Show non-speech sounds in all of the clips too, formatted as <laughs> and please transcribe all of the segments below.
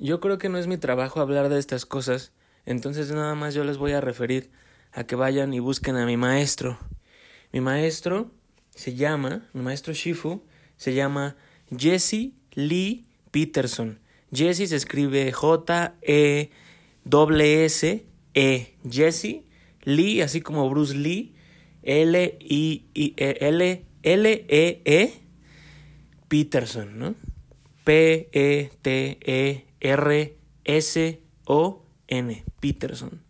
yo creo que no es mi trabajo hablar de estas cosas, entonces nada más yo les voy a referir a que vayan y busquen a mi maestro. Mi maestro se llama, mi maestro Shifu, se llama Jesse Lee Peterson. Jesse se escribe J-E-S-S-E. Jesse Lee, así como Bruce Lee, L-I-L-E-E, -E, Peterson, ¿no? P-E-T-E-R-S-O-N, Peterson.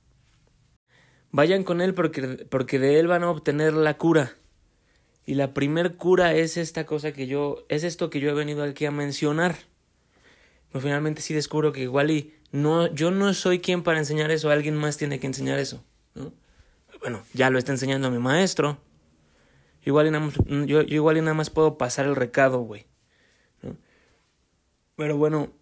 Vayan con él porque, porque de él van a obtener la cura. Y la primer cura es esta cosa que yo, es esto que yo he venido aquí a mencionar. Pero finalmente sí descubro que igual no, yo no soy quien para enseñar eso, alguien más tiene que enseñar eso. ¿no? Bueno, ya lo está enseñando mi maestro. Igual y nada más, yo, yo igual y nada más puedo pasar el recado, güey. Pero bueno,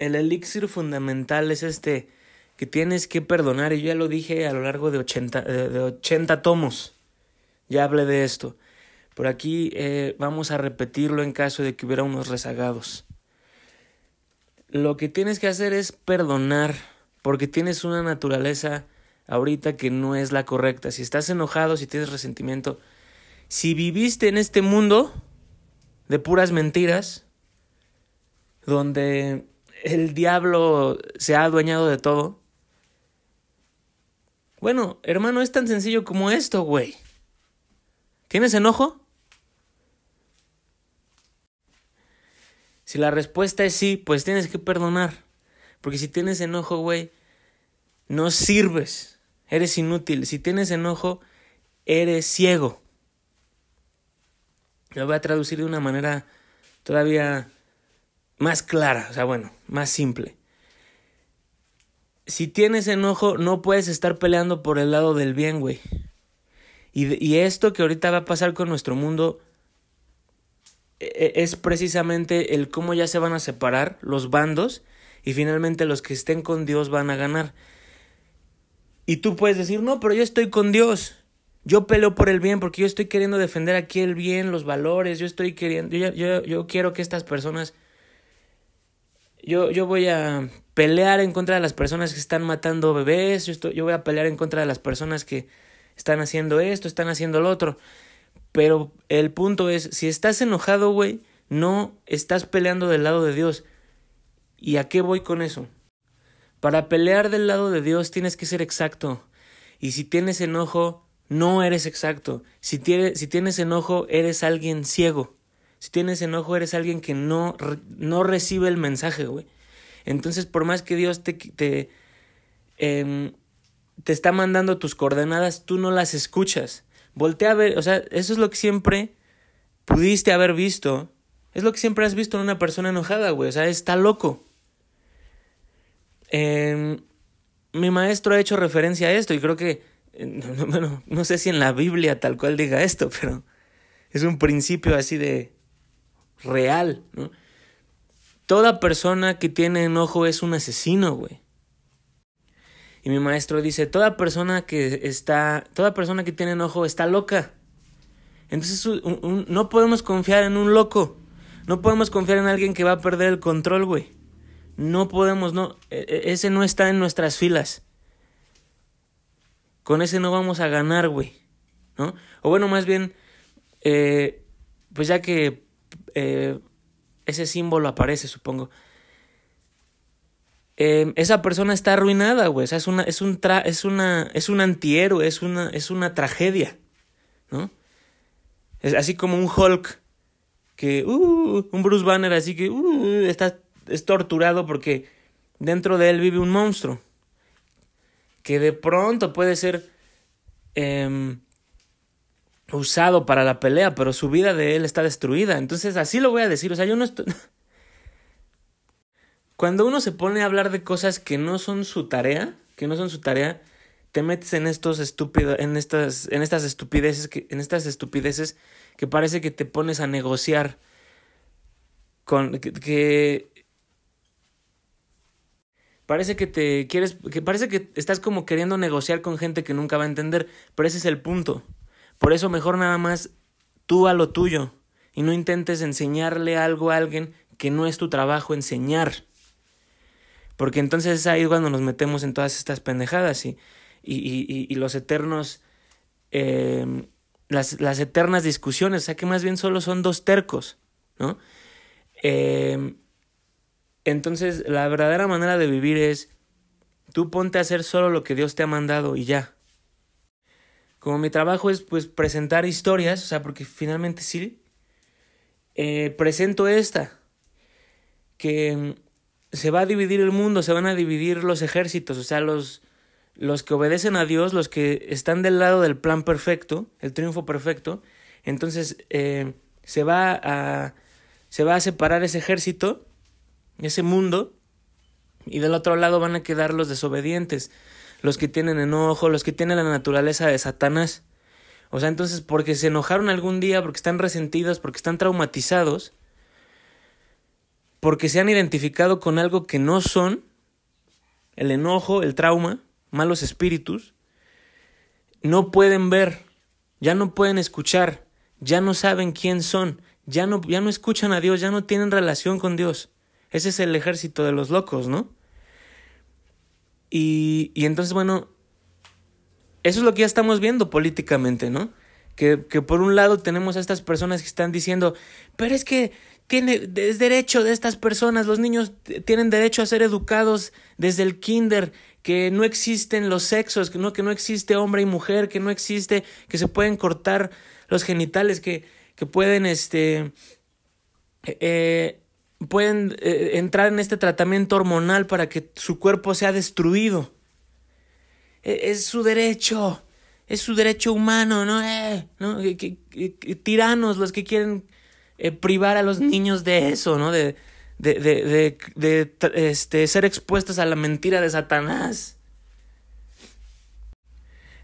el elixir fundamental es este que tienes que perdonar, y yo ya lo dije a lo largo de 80, de 80 tomos, ya hablé de esto. Por aquí eh, vamos a repetirlo en caso de que hubiera unos rezagados. Lo que tienes que hacer es perdonar, porque tienes una naturaleza ahorita que no es la correcta. Si estás enojado, si tienes resentimiento, si viviste en este mundo de puras mentiras, donde el diablo se ha adueñado de todo. Bueno, hermano, es tan sencillo como esto, güey. ¿Tienes enojo? Si la respuesta es sí, pues tienes que perdonar. Porque si tienes enojo, güey, no sirves. Eres inútil. Si tienes enojo, eres ciego. Lo voy a traducir de una manera todavía más clara, o sea, bueno, más simple. Si tienes enojo, no puedes estar peleando por el lado del bien, güey. Y, y esto que ahorita va a pasar con nuestro mundo e, e, es precisamente el cómo ya se van a separar los bandos y finalmente los que estén con Dios van a ganar. Y tú puedes decir, no, pero yo estoy con Dios. Yo peleo por el bien porque yo estoy queriendo defender aquí el bien, los valores, yo estoy queriendo, yo, yo, yo quiero que estas personas yo, yo voy a pelear en contra de las personas que están matando bebés, yo, yo voy a pelear en contra de las personas que están haciendo esto, están haciendo lo otro. Pero el punto es, si estás enojado, güey, no estás peleando del lado de Dios. ¿Y a qué voy con eso? Para pelear del lado de Dios tienes que ser exacto. Y si tienes enojo, no eres exacto. Si, si tienes enojo, eres alguien ciego. Si tienes enojo, eres alguien que no, no recibe el mensaje, güey. Entonces, por más que Dios te, te, em, te está mandando tus coordenadas, tú no las escuchas. Voltea a ver, o sea, eso es lo que siempre pudiste haber visto. Es lo que siempre has visto en una persona enojada, güey. O sea, está loco. Em, mi maestro ha hecho referencia a esto y creo que, <laughs> bueno, no sé si en la Biblia tal cual diga esto, pero es un principio así de, real, ¿no? Toda persona que tiene enojo es un asesino, güey. Y mi maestro dice, toda persona que está, toda persona que tiene enojo está loca. Entonces no podemos confiar en un loco. No podemos confiar en alguien que va a perder el control, güey. No podemos, no. E, e, ese no está en nuestras filas. Con ese no vamos a ganar, güey. ¿No? O bueno, más bien, eh, pues ya que eh, ese símbolo aparece, supongo. Eh, esa persona está arruinada, güey. O sea, es una, es un es una, es un antihéroe, es una, es una tragedia, ¿no? Es así como un Hulk que, uh, un Bruce Banner así que, uh, está, es torturado porque dentro de él vive un monstruo que de pronto puede ser eh, usado para la pelea, pero su vida de él está destruida. Entonces, así lo voy a decir. O sea, yo no estoy. <laughs> Cuando uno se pone a hablar de cosas que no son su tarea, que no son su tarea, te metes en estos estúpidos, en estas, en estas estupideces que, en estas estupideces que parece que te pones a negociar con que, que parece que te quieres, que parece que estás como queriendo negociar con gente que nunca va a entender, pero ese es el punto. Por eso mejor nada más tú a lo tuyo y no intentes enseñarle algo a alguien que no es tu trabajo enseñar. Porque entonces es ahí cuando nos metemos en todas estas pendejadas y, y, y, y los eternos, eh, las, las, eternas discusiones, o sea que más bien solo son dos tercos, ¿no? Eh, entonces la verdadera manera de vivir es, tú ponte a hacer solo lo que Dios te ha mandado y ya. Como mi trabajo es pues presentar historias, o sea, porque finalmente sí, eh, presento esta, que se va a dividir el mundo, se van a dividir los ejércitos, o sea, los, los que obedecen a Dios, los que están del lado del plan perfecto, el triunfo perfecto, entonces eh, se, va a, se va a separar ese ejército, ese mundo, y del otro lado van a quedar los desobedientes, los que tienen enojo, los que tienen la naturaleza de Satanás. O sea, entonces porque se enojaron algún día, porque están resentidos, porque están traumatizados, porque se han identificado con algo que no son, el enojo, el trauma, malos espíritus, no pueden ver, ya no pueden escuchar, ya no saben quién son, ya no, ya no escuchan a Dios, ya no tienen relación con Dios. Ese es el ejército de los locos, ¿no? Y, y entonces, bueno, eso es lo que ya estamos viendo políticamente, ¿no? Que, que por un lado tenemos a estas personas que están diciendo, pero es que tiene, es derecho de estas personas, los niños tienen derecho a ser educados desde el kinder, que no existen los sexos, que no, que no existe hombre y mujer, que no existe, que se pueden cortar los genitales, que, que pueden, este, eh, pueden eh, entrar en este tratamiento hormonal para que su cuerpo sea destruido. E, es su derecho, es su derecho humano, ¿no? Eh, ¿no? tiranos los que quieren eh, privar a los niños de eso, ¿no? De, de, de, de, este, ser expuestos a la mentira de Satanás.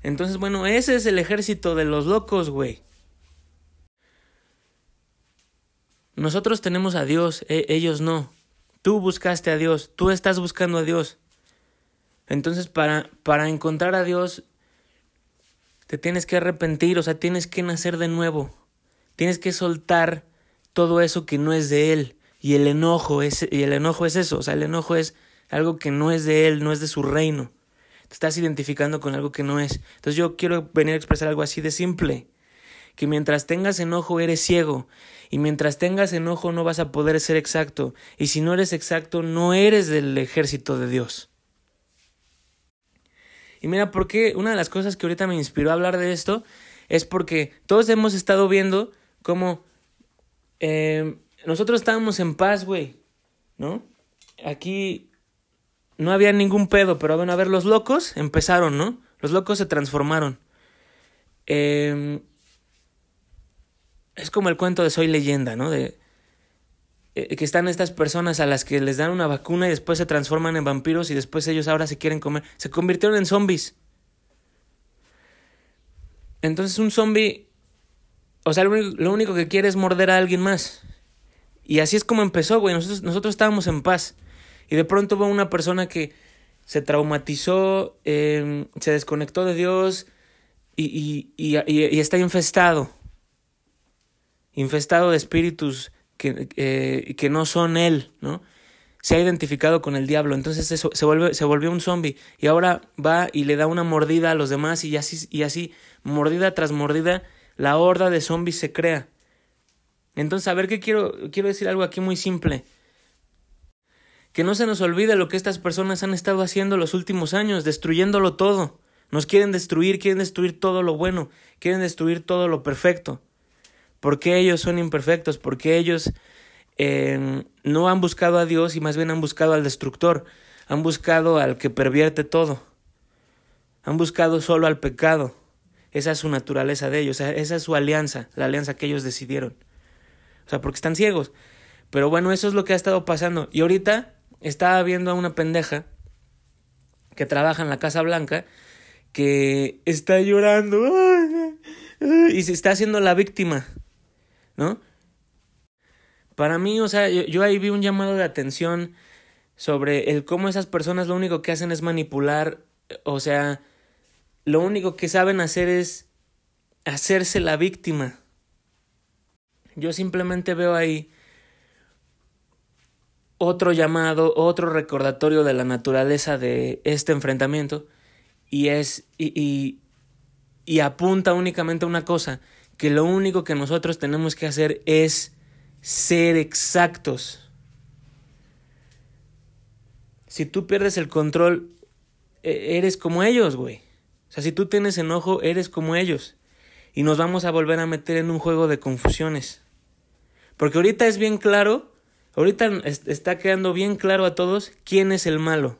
Entonces, bueno, ese es el ejército de los locos, güey. Nosotros tenemos a Dios, e ellos no. Tú buscaste a Dios, tú estás buscando a Dios. Entonces, para, para encontrar a Dios, te tienes que arrepentir, o sea, tienes que nacer de nuevo. Tienes que soltar todo eso que no es de él. Y el enojo es, y el enojo es eso, o sea, el enojo es algo que no es de él, no es de su reino. Te estás identificando con algo que no es. Entonces yo quiero venir a expresar algo así de simple. Que mientras tengas enojo eres ciego. Y mientras tengas enojo no vas a poder ser exacto. Y si no eres exacto, no eres del ejército de Dios. Y mira, porque una de las cosas que ahorita me inspiró a hablar de esto es porque todos hemos estado viendo cómo eh, nosotros estábamos en paz, güey, ¿no? Aquí no había ningún pedo, pero bueno, a ver, los locos empezaron, ¿no? Los locos se transformaron. Eh, es como el cuento de Soy leyenda, ¿no? De eh, que están estas personas a las que les dan una vacuna y después se transforman en vampiros y después ellos ahora se quieren comer. Se convirtieron en zombies. Entonces un zombie o sea, lo único, que quiere es morder a alguien más. Y así es como empezó, güey. Nosotros, nosotros estábamos en paz. Y de pronto hubo una persona que se traumatizó, em, se desconectó de Dios y, está infestado. Infestado de espíritus que, eh, que no son él, ¿no? Se ha identificado con el diablo. Entonces eso, se, vuelve, se volvió un zombie. Y ahora va y le da una mordida a los demás y así, y así mordida tras mordida la horda de zombies se crea. Entonces, a ver qué quiero, quiero decir algo aquí muy simple. Que no se nos olvide lo que estas personas han estado haciendo los últimos años, destruyéndolo todo. Nos quieren destruir, quieren destruir todo lo bueno, quieren destruir todo lo perfecto. Porque ellos son imperfectos, porque ellos eh, no han buscado a Dios y más bien han buscado al destructor, han buscado al que pervierte todo, han buscado solo al pecado. Esa es su naturaleza de ellos, esa es su alianza, la alianza que ellos decidieron. O sea, porque están ciegos. Pero bueno, eso es lo que ha estado pasando. Y ahorita estaba viendo a una pendeja que trabaja en la Casa Blanca que está llorando y se está haciendo la víctima, ¿no? Para mí, o sea, yo, ahí vi un llamado de atención sobre el cómo esas personas lo único que hacen es manipular, o sea, lo único que saben hacer es hacerse la víctima. Yo simplemente veo ahí otro llamado, otro recordatorio de la naturaleza de este enfrentamiento y es y, y apunta únicamente a una cosa, que lo único que nosotros tenemos que hacer es ser exactos. Si tú pierdes el control, e, eres como ellos, güey. O sea, si tú tienes enojo, eres como ellos. Y nos vamos a volver a meter en un juego de confusiones. Porque ahorita es bien claro, ahorita está quedando bien claro a todos quién es el malo.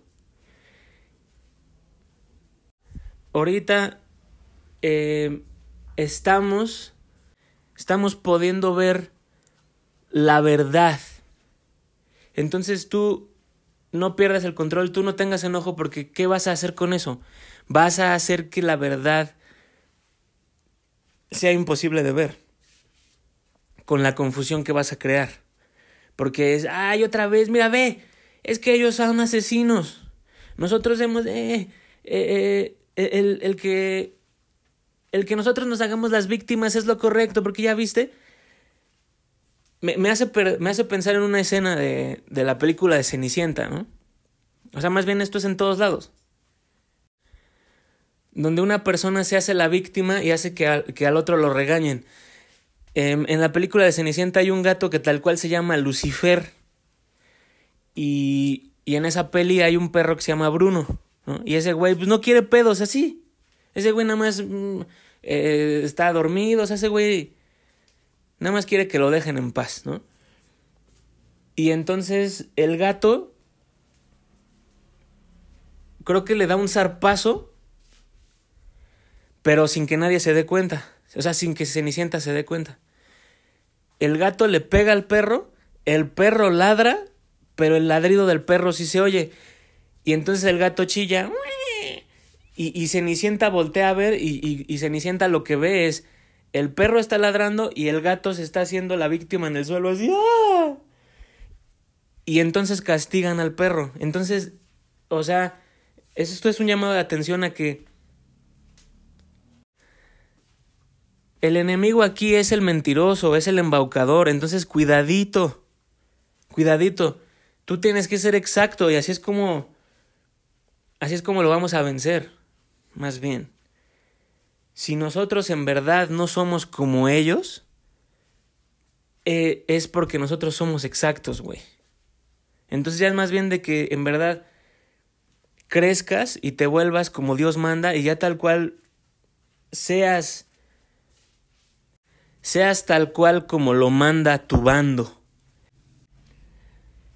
Ahorita eh, estamos, estamos pudiendo ver la verdad. Entonces tú no pierdas el control, tú no tengas enojo porque ¿qué vas a hacer con eso? Vas a hacer que la verdad sea imposible de ver con la confusión que vas a crear. Porque es, ay, otra vez, mira, ve, es que ellos son asesinos. Nosotros hemos, eh, eh, eh, el, el que, el que nosotros nos hagamos las víctimas es lo correcto, porque ya viste, me, me, hace, me hace pensar en una escena de, de la película de Cenicienta, ¿no? O sea, más bien esto es en todos lados. Donde una persona se hace la víctima y hace que al, que al otro lo regañen. Eh, en la película de Cenicienta hay un gato que tal cual se llama Lucifer. Y, y en esa peli hay un perro que se llama Bruno. ¿no? Y ese güey pues no quiere pedos así. Ese güey nada más mm, eh, está dormido. O sea, ese güey nada más quiere que lo dejen en paz, ¿no? Y entonces el gato creo que le da un zarpazo, pero sin que nadie se dé cuenta. O sea, sin que Cenicienta se dé cuenta. El gato le pega al perro, el perro ladra, pero el ladrido del perro sí se oye. Y entonces el gato chilla. Y, y Cenicienta voltea a ver y, y, y Cenicienta lo que ve es el perro está ladrando y el gato se está haciendo la víctima en el suelo así. ¡ah! Y entonces castigan al perro. Entonces, o sea, esto es un llamado de atención a que el enemigo aquí es el mentiroso, es el embaucador. Entonces, cuidadito, cuidadito. Tú tienes que ser exacto y así es como, así es como lo vamos a vencer, más bien. Si nosotros en verdad no somos como ellos, eh, es porque nosotros somos exactos, güey. Entonces ya es más bien de que en verdad crezcas y te vuelvas como Dios manda y ya tal cual seas seas tal cual como lo manda tu bando.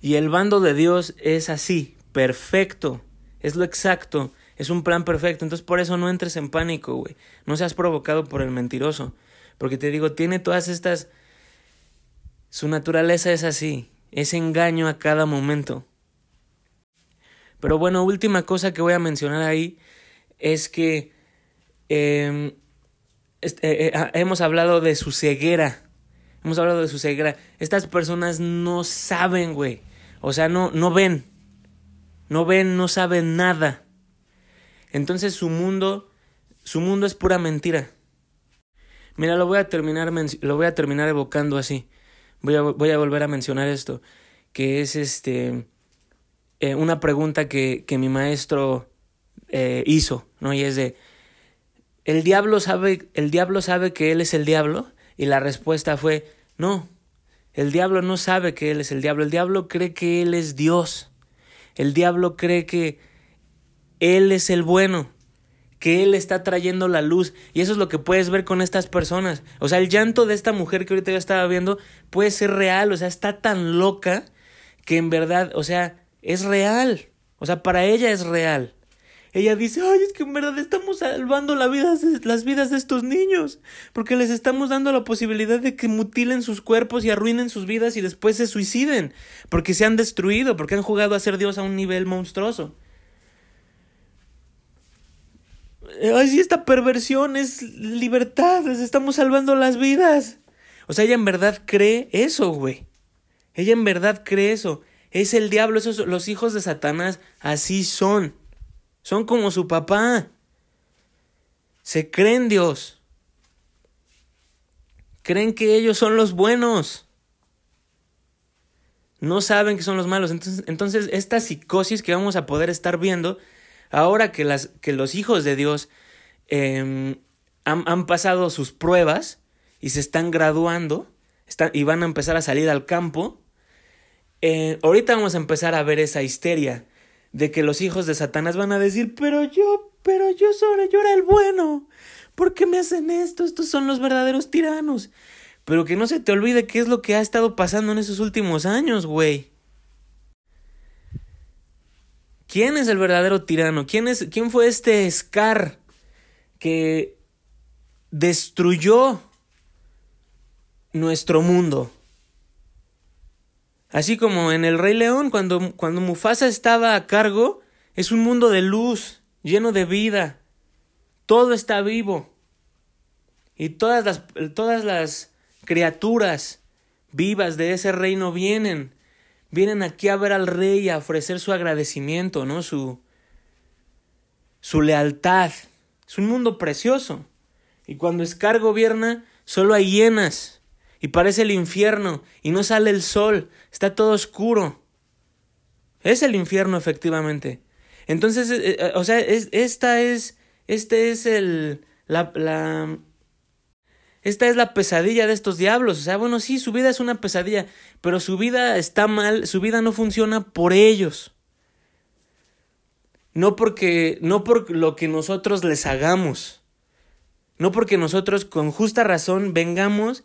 Y el bando de Dios es así, perfecto, es lo exacto, es un plan perfecto. Entonces por eso no entres en pánico, güey. No seas provocado por el mentiroso. Porque te digo, tiene todas estas... Su naturaleza es así, es engaño a cada momento. Pero bueno, última cosa que voy a mencionar ahí es que este, hemos hablado de su ceguera. Hemos hablado de su ceguera. Estas personas no saben, güey. O sea, no, no ven. No ven, no saben nada. Entonces su mundo, su mundo es pura mentira. Mira, lo voy a terminar, lo voy a terminar evocando así. Voy a, volver a mencionar esto, que es este eh, una pregunta que, que mi maestro eh, hizo, ¿no? Y es de, ¿el diablo, sabe, ¿el diablo sabe que él es el diablo? Y la respuesta fue, no, el diablo no sabe que él es el diablo, el diablo cree que él es Dios, el diablo cree que él es el bueno, que Él está trayendo la luz. Y eso es lo que puedes ver con estas personas. O sea, el llanto de esta mujer que ahorita yo estaba viendo puede ser real. O sea, está tan loca que en verdad, o sea, es real. O sea, para ella es real. Ella dice, ay, es que en verdad estamos salvando las vidas de estos niños, porque les estamos dando la posibilidad de que mutilen sus cuerpos y arruinen sus vidas y después se suiciden, porque se han destruido, porque han jugado a ser Dios a un nivel monstruoso. Ay, esta perversión es libertad, les estamos salvando las vidas. O sea, ella en verdad cree eso, güey. Ella en verdad cree eso. Es el diablo, esos los hijos de Satanás así son. Son como su papá. Se creen Dios. Creen que ellos son los buenos. No saben que son los malos. Entonces, entonces esta psicosis que vamos a poder estar viendo ahora que, las, que los hijos de Dios em, han, han, pasado sus pruebas y se están graduando y van a empezar a salir al campo, eh, ahorita vamos a empezar a ver esa histeria de que los hijos de Satanás van a decir, pero yo, pero yo solo, yo era el bueno. ¿Por qué me hacen esto? Estos son los verdaderos tiranos. Pero que no se te olvide qué es lo que ha estado pasando en esos últimos años, güey. ¿Quién es el verdadero tirano? ¿Quién, es, ¿Quién fue este Scar que destruyó nuestro mundo? Así como en El Rey León, cuando, cuando Mufasa estaba a cargo, es un mundo de luz, lleno de vida. Todo está vivo. Y todas las, todas las criaturas vivas de ese reino vienen. Vienen aquí a ver al rey y a ofrecer su agradecimiento, ¿no? Su, su lealtad. Es un mundo precioso. Y cuando Scar gobierna, solo hay hienas y parece el infierno y no sale el sol, está todo oscuro. Es el infierno efectivamente. Entonces, eh, eh, o sea, es, esta es, este es el, la, la, esta es la pesadilla de estos diablos. O sea, bueno, sí, su vida es una pesadilla, pero su vida está mal, su vida no funciona por ellos. No porque, no por lo que nosotros les hagamos. No porque nosotros con justa razón vengamos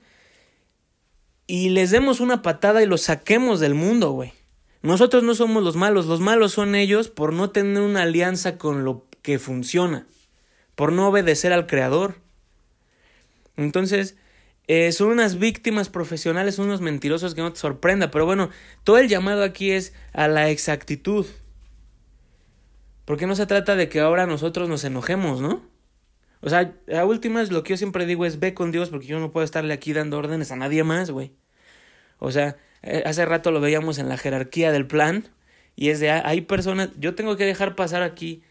y les demos una patada y los saquemos del mundo, güey. Nosotros no somos los malos, los malos son ellos por no tener una alianza con lo que funciona, por no obedecer al Creador. Entonces, eh, son unas víctimas profesionales, son unos mentirosos que no te sorprenda, pero bueno, todo el llamado aquí es a la exactitud. Porque no se trata de que ahora nosotros nos enojemos, ¿no? O sea, a últimas lo que yo siempre digo es ve con Dios porque yo no puedo estarle aquí dando órdenes a nadie más, güey. O sea, eh, hace rato lo veíamos en la jerarquía del plan y es de ah, hay personas, yo tengo que dejar pasar aquí.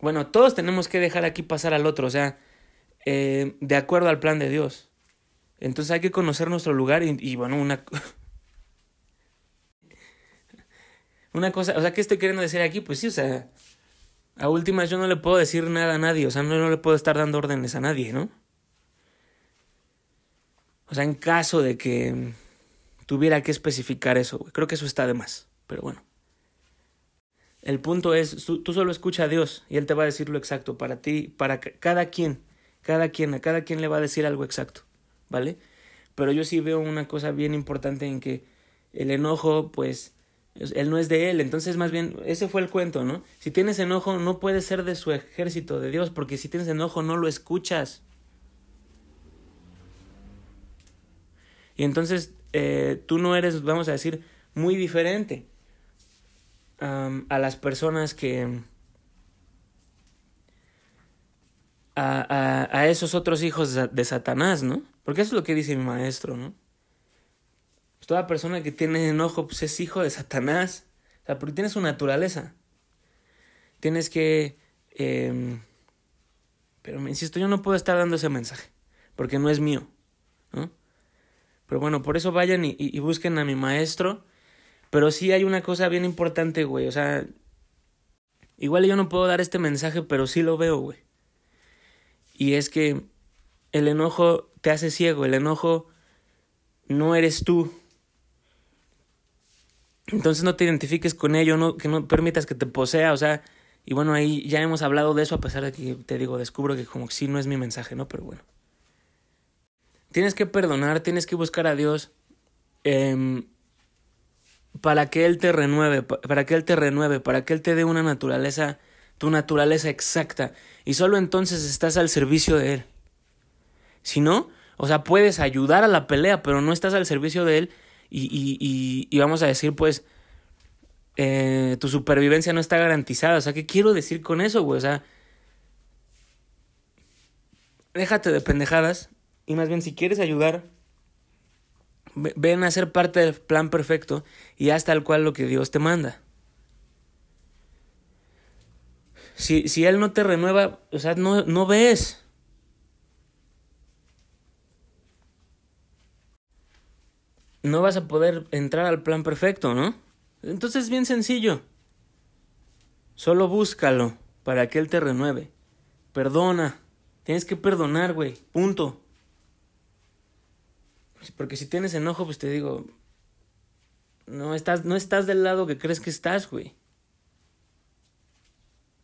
Bueno, todos tenemos que dejar aquí pasar al otro, o sea, eh, de acuerdo al plan de Dios. Entonces hay que conocer nuestro lugar y, bueno, una... <laughs> una cosa, o sea, ¿qué estoy queriendo decir aquí? Pues sí, o sea, a últimas yo no le puedo decir nada a nadie, o sea, no, no le puedo estar dando órdenes a nadie, ¿no? O sea, en caso de que tuviera que especificar eso, creo que eso está de más, pero bueno. El punto es, tú, solo escucha a Dios y Él te va a decir lo exacto para ti, para cada quien, cada quien, a cada quien le va a decir algo exacto, ¿vale? Pero yo sí veo una cosa bien importante en que el enojo, pues, él no es de él, entonces más bien ese fue el cuento, ¿no? Si tienes enojo no puede ser de su ejército de Dios, porque si tienes enojo no lo escuchas. Y entonces eh, tú no eres, vamos a decir, muy diferente a las personas que... A, a, a, esos otros hijos de Satanás, ¿no? Porque eso es lo que dice mi maestro, ¿no? Pues toda persona que tiene enojo pues es hijo de Satanás. O sea, porque tiene su naturaleza. Tienes que... Eh, pero me insisto, yo no puedo estar dando ese mensaje, porque no es mío. ¿no? Pero bueno, por eso vayan y, y, busquen a mi maestro. Pero sí hay una cosa bien importante, güey. O sea, igual yo no puedo dar este mensaje, pero sí lo veo, güey. Y es que el enojo te hace ciego, el enojo no eres tú, entonces no te identifiques con ello, no, que no permitas que te posea, o sea, y bueno, ahí ya hemos hablado de eso a pesar de que te digo, descubro que como que sí no es mi mensaje, ¿no? Pero bueno. Tienes que perdonar, tienes que buscar a Dios eh, para que Él te renueve, para que Él te renueve, para que Él te dé una naturaleza, tu naturaleza exacta. Y solo entonces estás al servicio de Él. Si no, o sea, puedes ayudar a la pelea, pero no estás al servicio de Él y, y, y, vamos a decir, pues, eh, tu supervivencia no está garantizada. O sea, ¿qué quiero decir con eso, güey? O sea, déjate de pendejadas y más bien si quieres ayudar, ven a ser parte del plan perfecto y haz tal cual lo que Dios te manda. Si, si Él no te renueva, o sea, no, no ves. no vas a poder entrar al plan perfecto, ¿no? Entonces es bien sencillo. Solo búscalo para que Él te renueve. Perdona. Tienes que perdonar, güey. Punto. Porque si tienes enojo, pues te digo, no estás, no estás del lado que crees que estás, güey.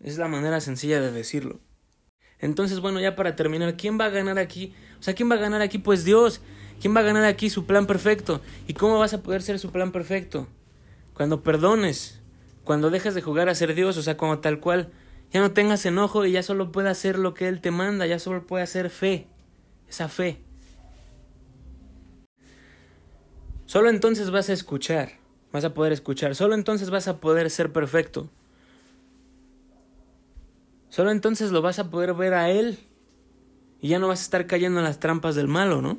Es la manera sencilla de decirlo. Entonces, bueno, ya para terminar, ¿quién va a ganar aquí? O sea, ¿quién va a ganar aquí? Pues Dios. ¿Quién va a ganar aquí su plan perfecto? ¿Y cómo vas a poder ser su plan perfecto? Cuando perdones, cuando dejas de jugar a ser Dios, o sea, como tal cual, ya no tengas enojo y ya solo puedes hacer lo que Él te manda, ya solo puede hacer fe, esa fe. Solo entonces vas a escuchar, vas a poder escuchar, solo entonces vas a poder ser perfecto. Solo entonces lo vas a poder ver a Él y ya no vas a estar cayendo en las trampas del malo, ¿no?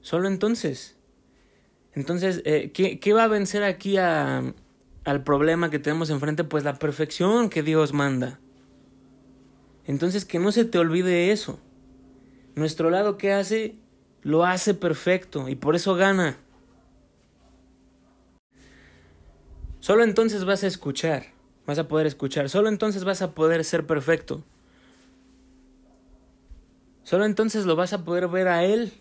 Solo entonces. Entonces, eh, ¿qué, ¿qué, va a vencer aquí a, al problema que tenemos enfrente? Pues la perfección que Dios manda. Entonces, que no se te olvide eso. Nuestro lado, ¿qué hace? Lo hace perfecto y por eso gana. Solo entonces vas a escuchar, vas a poder escuchar, solo entonces vas a poder ser perfecto. Solo entonces lo vas a poder ver a Él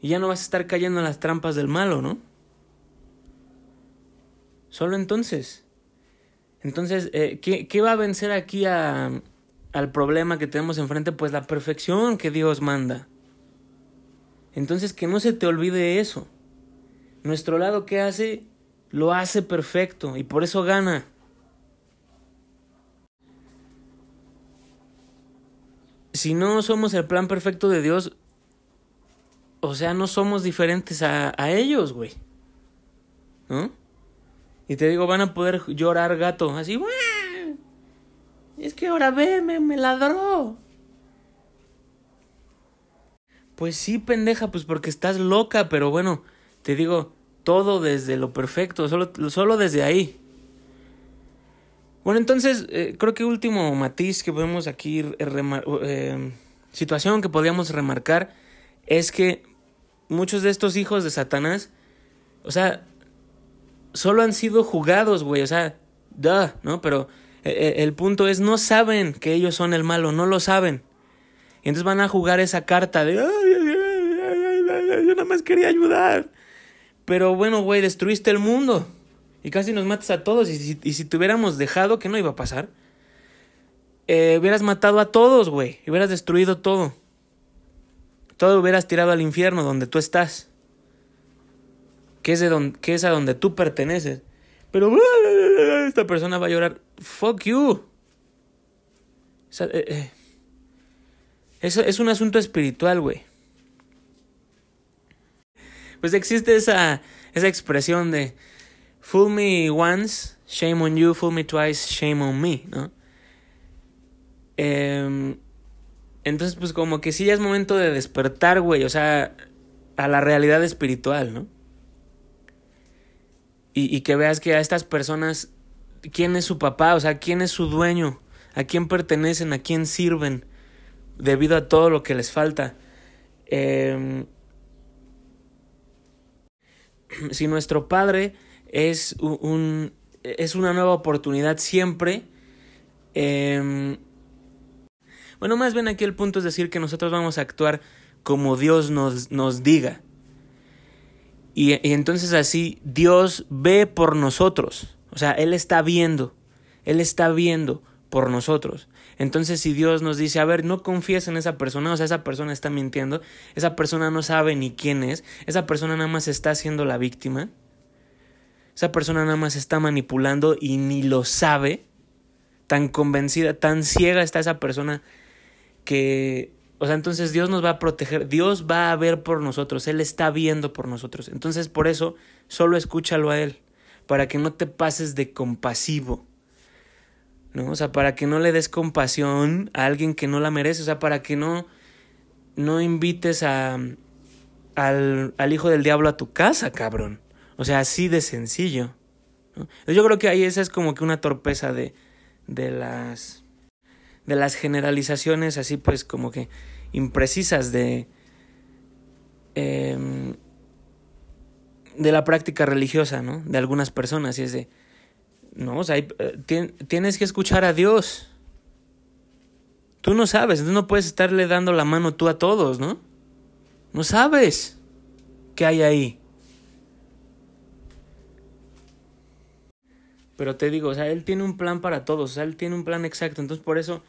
y ya no vas a estar cayendo en las trampas del malo, ¿no? Solo entonces. Entonces, eh, ¿qué, ¿qué, va a vencer aquí a, al problema que tenemos enfrente? Pues la perfección que Dios manda. Entonces, que no se te olvide eso. Nuestro lado que hace, lo hace perfecto y por eso gana. Si no somos el plan perfecto de Dios, o sea, no somos diferentes a, a ellos, güey. ¿No? Y te digo, van a poder llorar gato, así, es que ahora ve, me, me ladró. Pues sí, pendeja, pues porque estás loca, pero bueno, te digo, todo desde lo perfecto, solo, solo desde ahí. Bueno, entonces, eh, creo que último matiz que podemos aquí, eh, situación que podríamos remarcar, es que muchos de estos hijos de Satanás, o sea, solo han sido jugados, güey, o sea, duh, ¿no? Pero eh, eh, el punto es, no saben que ellos son el malo, no lo saben. Y entonces van a jugar esa carta de, yo nada más quería ayudar. Pero bueno, güey, destruiste el mundo. Y casi nos matas a todos. Y si, y si te hubiéramos dejado, ¿qué no iba a pasar? Eh, hubieras matado a todos, güey. Hubieras destruido todo todo hubieras tirado al infierno donde tú estás, que es, de que es a donde tú perteneces. Pero <laughs> esta persona va a llorar, fuck you. Eh, eh. Eso es un asunto espiritual, güey. Pues existe esa, esa expresión de fool me once, shame on you, fool me twice, shame on me, ¿no? Eh, entonces, pues como que sí ya es momento de despertar, güey, o sea, a la realidad espiritual, ¿no? Y, y que veas que a estas personas, ¿quién es su papá? O sea, ¿quién es su dueño? ¿A quién pertenecen? ¿A quién sirven? Debido a todo lo que les falta. Eh, <clears throat> si nuestro Padre es un, es una nueva oportunidad siempre, eh, bueno, más bien aquí el punto es decir que nosotros vamos a actuar como Dios nos, nos diga. Y, y entonces así Dios ve por nosotros. O sea, Él está viendo. Él está viendo por nosotros. Entonces, si Dios nos dice, a ver, no confíes en esa persona, o sea, esa persona está mintiendo, esa persona no sabe ni quién es, esa persona nada más está siendo la víctima, esa persona nada más está manipulando y ni lo sabe, tan convencida, tan ciega está esa persona que, o sea, entonces Dios nos va a proteger, Dios va a ver por nosotros, Él está viendo por nosotros. Entonces por eso solo escúchalo a Él, para que no te pases de compasivo. ¿No? O sea, para que no le des compasión a alguien que no la merece, o sea, para que no, no invites a, al, al hijo del diablo a tu casa, cabrón. O sea, así de sencillo. Yo creo que ahí esa es como que una torpeza de, de las de las generalizaciones así pues como que imprecisas de em, de la práctica religiosa, ¿no? De algunas personas, y es de, no, o sea, eh, tienes que escuchar a Dios. Tú no sabes, entonces no puedes estarle dando la mano tú a todos, ¿no? No sabes qué hay ahí. Pero te digo, o sea, Él tiene un plan para todos, o sea, Él tiene un plan exacto, entonces por eso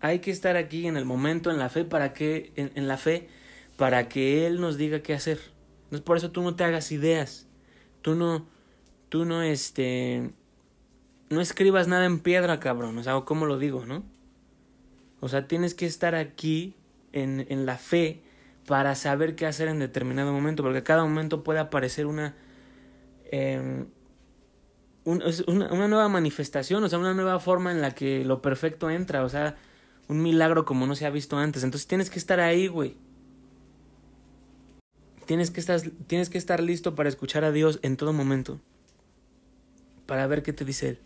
hay que estar aquí en el momento, en la fe, para que, en, en la fe, para que Él nos diga qué hacer. Entonces por eso tú no te hagas ideas, tú no, tú no, este, no escribas nada en piedra, cabrón. O sea, ¿cómo lo digo, no? O sea, tienes que estar aquí en, en la fe para saber qué hacer en determinado momento, porque cada momento puede aparecer una, eh, una, una, nueva manifestación, o sea, una nueva forma en la que lo perfecto entra, o sea, un milagro como no se ha visto antes. Entonces tienes que estar ahí, güey. Tienes que, estar, tienes que estar listo para escuchar a Dios en todo momento, para ver qué te dice Él.